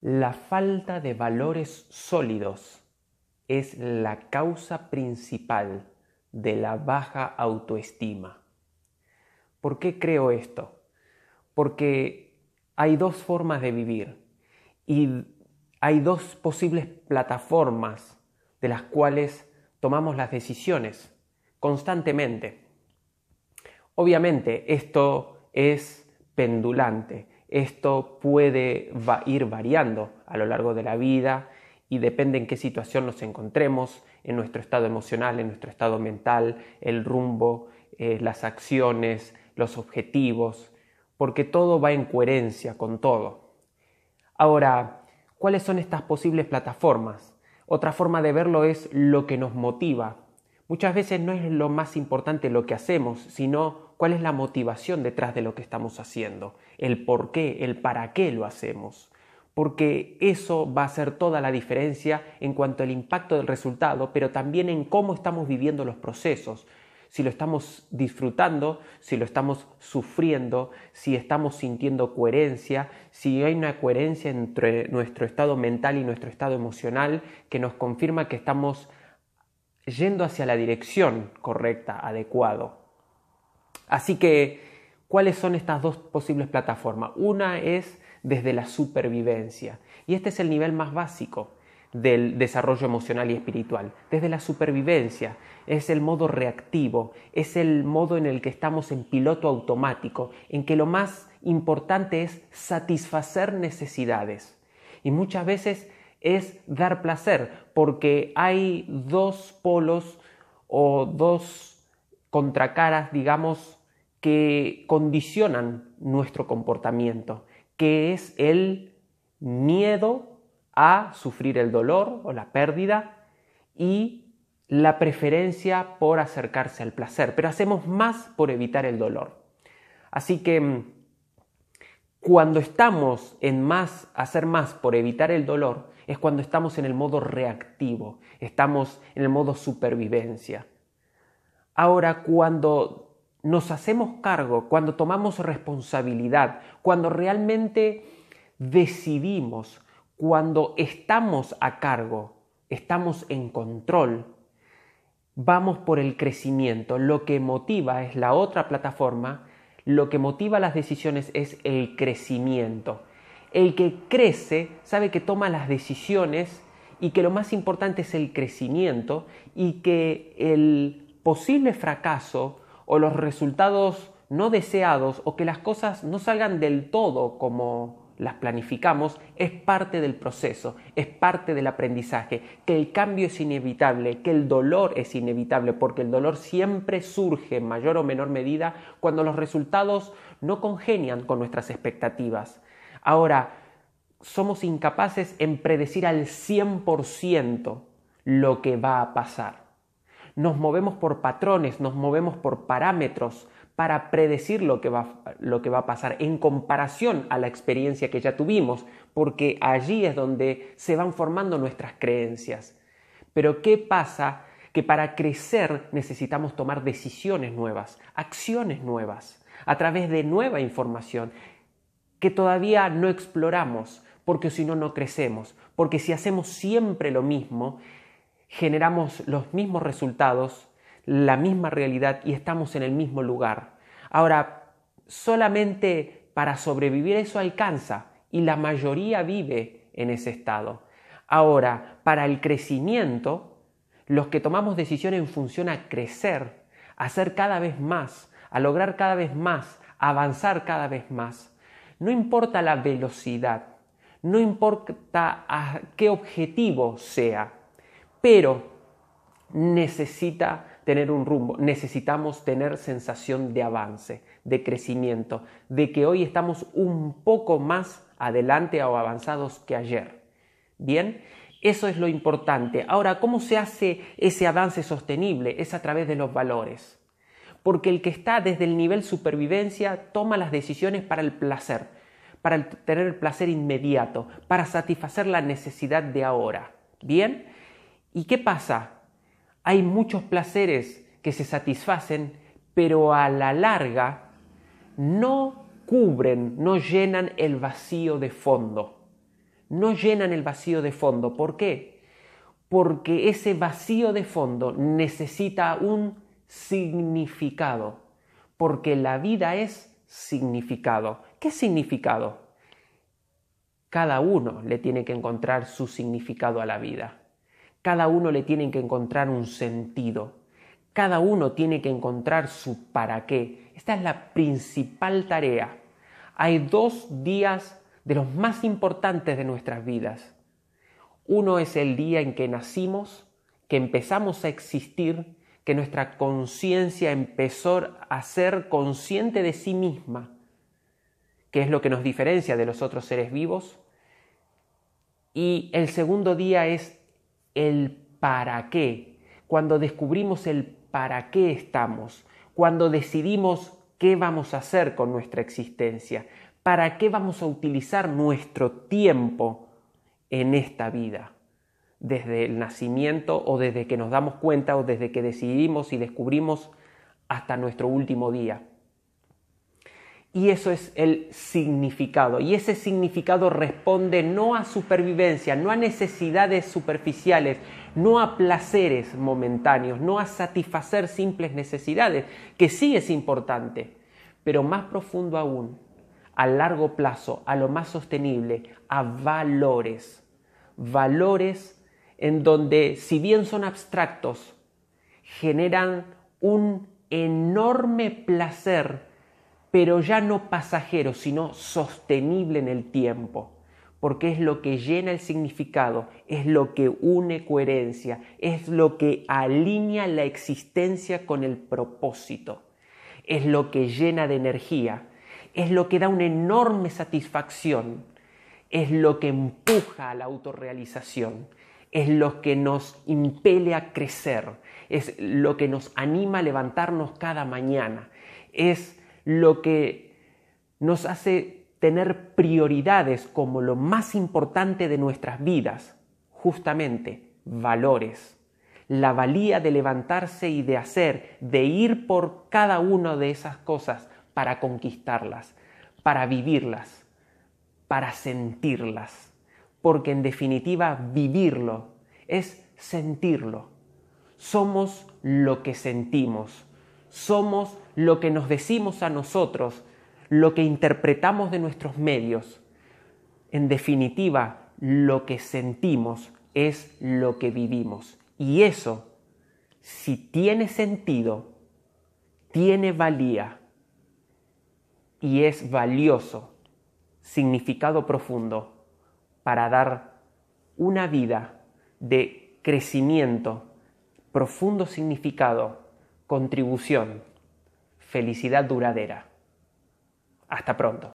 La falta de valores sólidos es la causa principal de la baja autoestima. ¿Por qué creo esto? Porque hay dos formas de vivir y hay dos posibles plataformas de las cuales tomamos las decisiones constantemente. Obviamente esto es pendulante, esto puede ir variando a lo largo de la vida y depende en qué situación nos encontremos, en nuestro estado emocional, en nuestro estado mental, el rumbo, eh, las acciones, los objetivos, porque todo va en coherencia con todo. Ahora, ¿cuáles son estas posibles plataformas? Otra forma de verlo es lo que nos motiva. Muchas veces no es lo más importante lo que hacemos, sino cuál es la motivación detrás de lo que estamos haciendo, el por qué, el para qué lo hacemos. Porque eso va a hacer toda la diferencia en cuanto al impacto del resultado, pero también en cómo estamos viviendo los procesos, si lo estamos disfrutando, si lo estamos sufriendo, si estamos sintiendo coherencia, si hay una coherencia entre nuestro estado mental y nuestro estado emocional que nos confirma que estamos yendo hacia la dirección correcta, adecuado. Así que, ¿cuáles son estas dos posibles plataformas? Una es desde la supervivencia. Y este es el nivel más básico del desarrollo emocional y espiritual. Desde la supervivencia es el modo reactivo, es el modo en el que estamos en piloto automático, en que lo más importante es satisfacer necesidades. Y muchas veces es dar placer, porque hay dos polos o dos contracaras, digamos, que condicionan nuestro comportamiento que es el miedo a sufrir el dolor o la pérdida y la preferencia por acercarse al placer, pero hacemos más por evitar el dolor. Así que mm, cuando estamos en más, hacer más por evitar el dolor, es cuando estamos en el modo reactivo, estamos en el modo supervivencia. Ahora, cuando nos hacemos cargo, cuando tomamos responsabilidad, cuando realmente decidimos, cuando estamos a cargo, estamos en control, vamos por el crecimiento. Lo que motiva es la otra plataforma, lo que motiva las decisiones es el crecimiento. El que crece sabe que toma las decisiones y que lo más importante es el crecimiento y que el posible fracaso o los resultados no deseados o que las cosas no salgan del todo como las planificamos, es parte del proceso, es parte del aprendizaje, que el cambio es inevitable, que el dolor es inevitable, porque el dolor siempre surge en mayor o menor medida cuando los resultados no congenian con nuestras expectativas. Ahora, somos incapaces en predecir al 100% lo que va a pasar nos movemos por patrones, nos movemos por parámetros para predecir lo que, va, lo que va a pasar en comparación a la experiencia que ya tuvimos, porque allí es donde se van formando nuestras creencias. Pero ¿qué pasa? Que para crecer necesitamos tomar decisiones nuevas, acciones nuevas, a través de nueva información que todavía no exploramos, porque si no, no crecemos, porque si hacemos siempre lo mismo, generamos los mismos resultados, la misma realidad y estamos en el mismo lugar. Ahora, solamente para sobrevivir eso alcanza y la mayoría vive en ese estado. Ahora, para el crecimiento, los que tomamos decisión en función a crecer, a hacer cada vez más, a lograr cada vez más, a avanzar cada vez más, no importa la velocidad, no importa qué objetivo sea, pero necesita tener un rumbo, necesitamos tener sensación de avance, de crecimiento, de que hoy estamos un poco más adelante o avanzados que ayer. Bien, eso es lo importante. Ahora, ¿cómo se hace ese avance sostenible? Es a través de los valores. Porque el que está desde el nivel supervivencia toma las decisiones para el placer, para tener el placer inmediato, para satisfacer la necesidad de ahora. Bien, ¿Y qué pasa? Hay muchos placeres que se satisfacen, pero a la larga no cubren, no llenan el vacío de fondo. no llenan el vacío de fondo. ¿Por qué? Porque ese vacío de fondo necesita un significado, porque la vida es significado. ¿Qué significado? Cada uno le tiene que encontrar su significado a la vida. Cada uno le tiene que encontrar un sentido. Cada uno tiene que encontrar su para qué. Esta es la principal tarea. Hay dos días de los más importantes de nuestras vidas. Uno es el día en que nacimos, que empezamos a existir, que nuestra conciencia empezó a ser consciente de sí misma, que es lo que nos diferencia de los otros seres vivos. Y el segundo día es el para qué, cuando descubrimos el para qué estamos, cuando decidimos qué vamos a hacer con nuestra existencia, para qué vamos a utilizar nuestro tiempo en esta vida, desde el nacimiento o desde que nos damos cuenta o desde que decidimos y descubrimos hasta nuestro último día. Y eso es el significado. Y ese significado responde no a supervivencia, no a necesidades superficiales, no a placeres momentáneos, no a satisfacer simples necesidades, que sí es importante, pero más profundo aún, a largo plazo, a lo más sostenible, a valores. Valores en donde, si bien son abstractos, generan un enorme placer pero ya no pasajero, sino sostenible en el tiempo, porque es lo que llena el significado, es lo que une coherencia, es lo que alinea la existencia con el propósito, es lo que llena de energía, es lo que da una enorme satisfacción, es lo que empuja a la autorrealización, es lo que nos impele a crecer, es lo que nos anima a levantarnos cada mañana, es lo que nos hace tener prioridades como lo más importante de nuestras vidas, justamente valores, la valía de levantarse y de hacer, de ir por cada una de esas cosas para conquistarlas, para vivirlas, para sentirlas, porque en definitiva vivirlo es sentirlo. Somos lo que sentimos, somos lo que nos decimos a nosotros, lo que interpretamos de nuestros medios. En definitiva, lo que sentimos es lo que vivimos. Y eso, si tiene sentido, tiene valía y es valioso, significado profundo, para dar una vida de crecimiento, profundo significado contribución, felicidad duradera. Hasta pronto.